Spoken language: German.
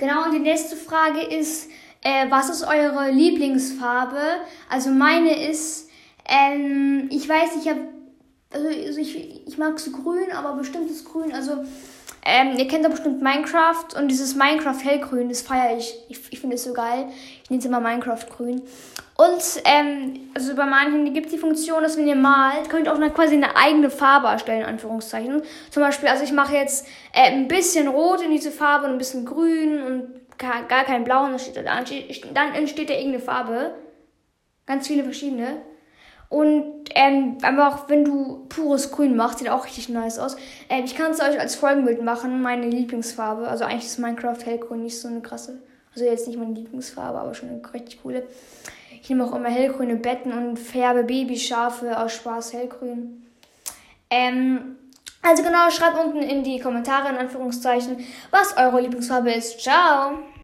Genau, und die nächste Frage ist, äh, was ist eure Lieblingsfarbe? Also meine ist, ähm, ich weiß, ich habe, also ich, ich mag so grün, aber bestimmtes Grün, also ähm, ihr kennt doch bestimmt Minecraft und dieses Minecraft hellgrün, das feiere ich. Ich, ich finde es so geil. Ich nenne es immer Minecraft grün. Und ähm, also bei manchen gibt es die Funktion, dass wenn ihr malt, könnt ihr auch eine, quasi eine eigene Farbe erstellen, in Anführungszeichen. Zum Beispiel, also ich mache jetzt äh, ein bisschen rot in diese Farbe und ein bisschen grün und gar, kein blau und dann entsteht da irgendeine Farbe. Ganz viele verschiedene. Und ähm, einfach, wenn du pures Grün machst, sieht auch richtig nice aus. Ähm, ich kann es euch als Folgenbild machen, meine Lieblingsfarbe. Also eigentlich ist Minecraft hellgrün nicht so eine krasse. Also jetzt nicht meine Lieblingsfarbe, aber schon eine richtig coole. Ich nehme auch immer hellgrüne Betten und färbe Babyschafe aus Spaß hellgrün. Ähm, also genau, schreibt unten in die Kommentare in Anführungszeichen, was eure Lieblingsfarbe ist. Ciao!